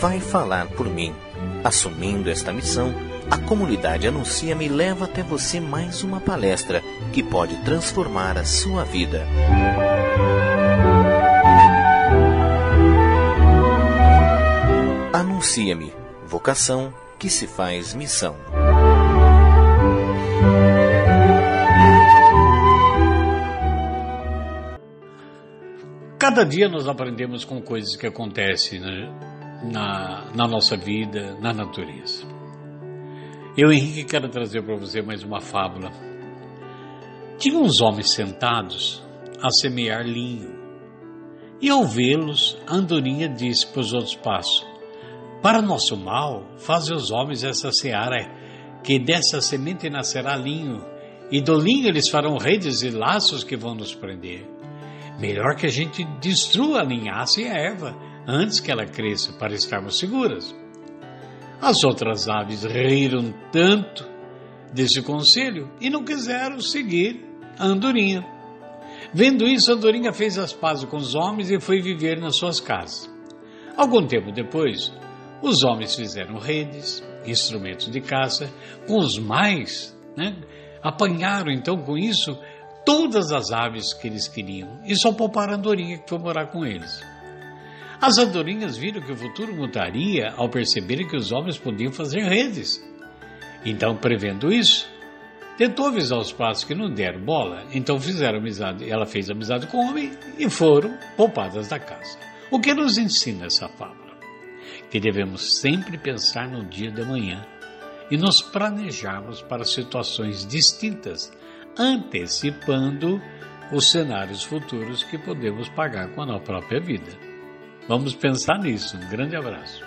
vai falar por mim. Assumindo esta missão, a comunidade Anuncia-me leva até você mais uma palestra que pode transformar a sua vida. Anuncia-me, vocação que se faz missão. Cada dia nós aprendemos com coisas que acontecem né, na, na nossa vida, na natureza. Eu, Henrique, quero trazer para você mais uma fábula. Tinha uns homens sentados a semear linho. E ao vê-los, a andorinha disse para os outros passos: Para nosso mal, faze os homens essa seara, que dessa semente nascerá linho, e do linho eles farão redes e laços que vão nos prender. Melhor que a gente destrua a linhaça e a erva antes que ela cresça, para estarmos seguras. As outras aves riram tanto desse conselho e não quiseram seguir a andorinha. Vendo isso, a andorinha fez as pazes com os homens e foi viver nas suas casas. Algum tempo depois, os homens fizeram redes, instrumentos de caça, com os mais, né? apanharam então com isso todas as aves que eles queriam e só pouparam a andorinha que foi morar com eles. As andorinhas viram que o futuro mudaria ao perceberem que os homens podiam fazer redes. Então, prevendo isso, tentou avisar os passos que não deram bola, então fizeram amizade. Ela fez amizade com o homem e foram poupadas da casa. O que nos ensina essa fábula? Que devemos sempre pensar no dia da manhã e nos planejarmos para situações distintas, antecipando os cenários futuros que podemos pagar com a nossa própria vida. Vamos pensar nisso. Um grande abraço.